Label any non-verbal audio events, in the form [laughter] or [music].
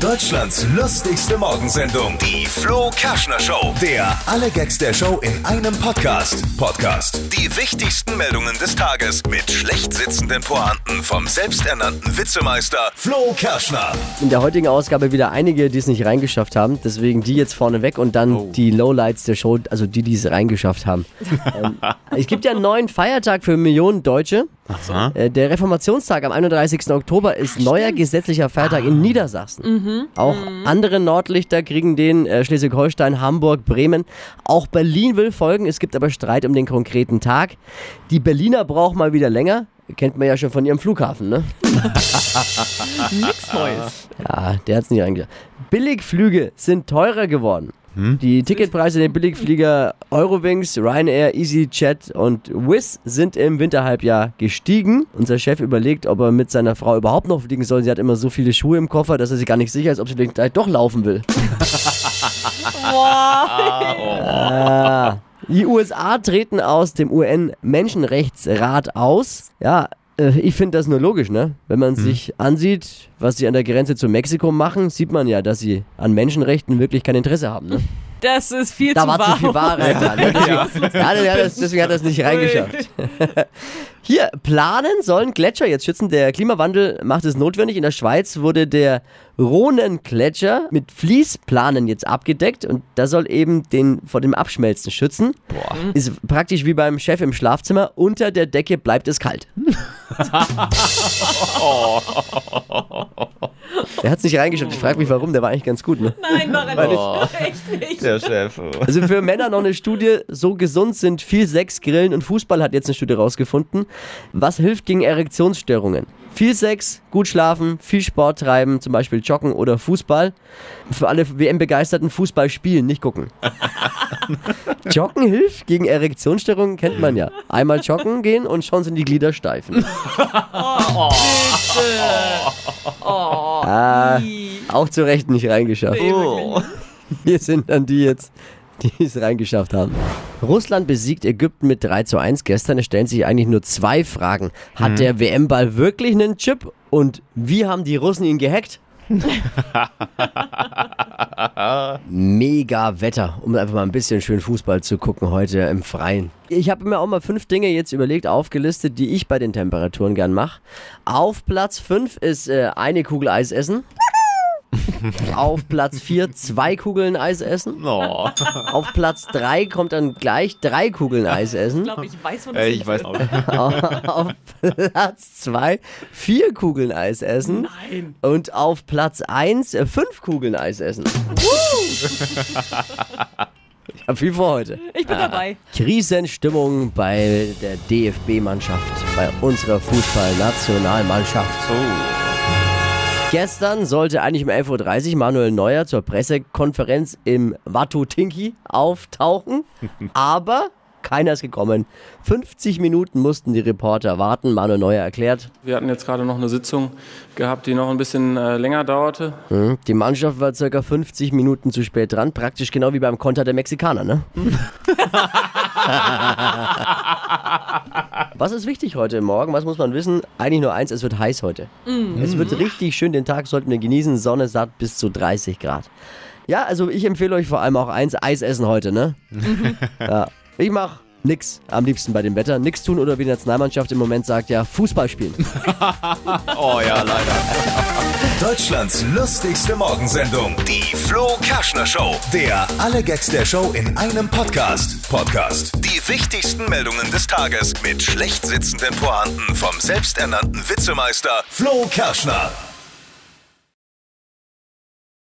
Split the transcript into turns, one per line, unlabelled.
Deutschlands lustigste Morgensendung, die Flo Kerschner Show. Der alle Gags der Show in einem Podcast. Podcast. Die wichtigsten Meldungen des Tages mit schlecht sitzenden Pointen vom selbsternannten Witzemeister Flo Kerschner.
In der heutigen Ausgabe wieder einige, die es nicht reingeschafft haben. Deswegen die jetzt vorne weg und dann die Lowlights der Show, also die, die es reingeschafft haben. [laughs] ähm, es gibt ja einen neuen Feiertag für Millionen Deutsche. Äh, Der Reformationstag am 31. Oktober ist neuer gesetzlicher Feiertag in Niedersachsen. Auch andere Nordlichter kriegen den, äh, Schleswig-Holstein, Hamburg, Bremen. Auch Berlin will folgen. Es gibt aber Streit um den konkreten Tag. Die Berliner brauchen mal wieder länger. Kennt man ja schon von ihrem Flughafen, ne? [laughs]
Nichts Neues.
Ja, der hat's nicht reingeschafft. Billigflüge sind teurer geworden. Die Ticketpreise der Billigflieger Eurowings, Ryanair, EasyJet und Wizz sind im Winterhalbjahr gestiegen. Unser Chef überlegt, ob er mit seiner Frau überhaupt noch fliegen soll. Sie hat immer so viele Schuhe im Koffer, dass er sich gar nicht sicher ist, ob sie vielleicht doch laufen will. [laughs] Ah. Die USA treten aus dem UN-Menschenrechtsrat aus. Ja, ich finde das nur logisch, ne? Wenn man sich ansieht, was sie an der Grenze zu Mexiko machen, sieht man ja, dass sie an Menschenrechten wirklich kein Interesse haben, ne?
Das ist viel
Da
zu
war
wahr.
zu viel Wahrheit dran. Ne? Deswegen, ja, [laughs] deswegen, hat das, deswegen hat das nicht reingeschafft. [laughs] Hier, planen sollen Gletscher jetzt schützen. Der Klimawandel macht es notwendig. In der Schweiz wurde der Rhonengletscher mit Fließplanen jetzt abgedeckt und das soll eben den vor dem Abschmelzen schützen. Ist praktisch wie beim Chef im Schlafzimmer. Unter der Decke bleibt es kalt. [laughs] Der hat es nicht reingeschafft. Ich frage mich warum, der war eigentlich ganz gut, ne?
Nein, war er nicht. Echt nicht.
Der Chef.
Also für Männer noch eine Studie, so gesund sind viel Sex, Grillen und Fußball, hat jetzt eine Studie rausgefunden. Was hilft gegen Erektionsstörungen? Viel Sex, gut schlafen, viel Sport treiben, zum Beispiel Joggen oder Fußball. Für alle WM-Begeisterten Fußball spielen, nicht gucken. [laughs] Joggen hilft gegen Erektionsstörungen, kennt man ja. Einmal joggen gehen und schon sind die Glieder steifen. [laughs] ah, auch zu Recht nicht reingeschafft.
Oh. [laughs]
Hier sind dann die jetzt, die es reingeschafft haben. Russland besiegt Ägypten mit 3 zu 1 gestern. Es stellen sich eigentlich nur zwei Fragen. Hat der WM-Ball wirklich einen Chip? Und wie haben die Russen ihn gehackt? [laughs] Mega Wetter, um einfach mal ein bisschen schön Fußball zu gucken heute im Freien. Ich habe mir auch mal fünf Dinge jetzt überlegt, aufgelistet, die ich bei den Temperaturen gern mache. Auf Platz 5 ist äh, eine Kugel Eis essen. [laughs] Auf Platz 4 zwei Kugeln Eis essen.
No. [laughs]
Auf Platz 3 kommt dann gleich drei Kugeln Eis essen.
Ich glaube, ich weiß, wo das
Äh, ich weiß auch nicht. [laughs]
Auf Platz 2 vier Kugeln Eis essen.
Nein.
Und auf Platz 1 fünf Kugeln Eis essen. ich habe viel vor heute.
Ich bin dabei.
Krisenstimmung bei der DFB-Mannschaft, bei unserer Fußballnationalmannschaft. Gestern sollte eigentlich um 11.30 Uhr Manuel Neuer zur Pressekonferenz im Watutinki auftauchen, [laughs] aber keiner ist gekommen. 50 Minuten mussten die Reporter warten. Manuel Neuer erklärt,
Wir hatten jetzt gerade noch eine Sitzung gehabt, die noch ein bisschen äh, länger dauerte.
hm, die Mannschaft war circa 50 Minuten zu spät dran, praktisch genau wie beim Konter der Mexikaner, ne? [laughs] [laughs] Was ist wichtig heute Morgen? Was muss man wissen? Eigentlich nur eins, es wird heiß heute. Es wird richtig schön, den Tag sollten wir genießen. Sonne satt bis zu 30 Grad. Ja, also ich empfehle euch vor allem auch eins, Eis essen heute, ne? [laughs] ja. Ich mach nix am liebsten bei dem Wetter. Nix tun oder wie die Nationalmannschaft im Moment sagt, ja, Fußball spielen. [laughs]
Oh ja, leider. [laughs]
Deutschlands lustigste Morgensendung, die Flo Kerschner Show. Der alle Gags der Show in einem Podcast. Podcast. Die wichtigsten Meldungen des Tages mit schlecht sitzenden Pointen vom selbsternannten Witzemeister Flo Kerschner.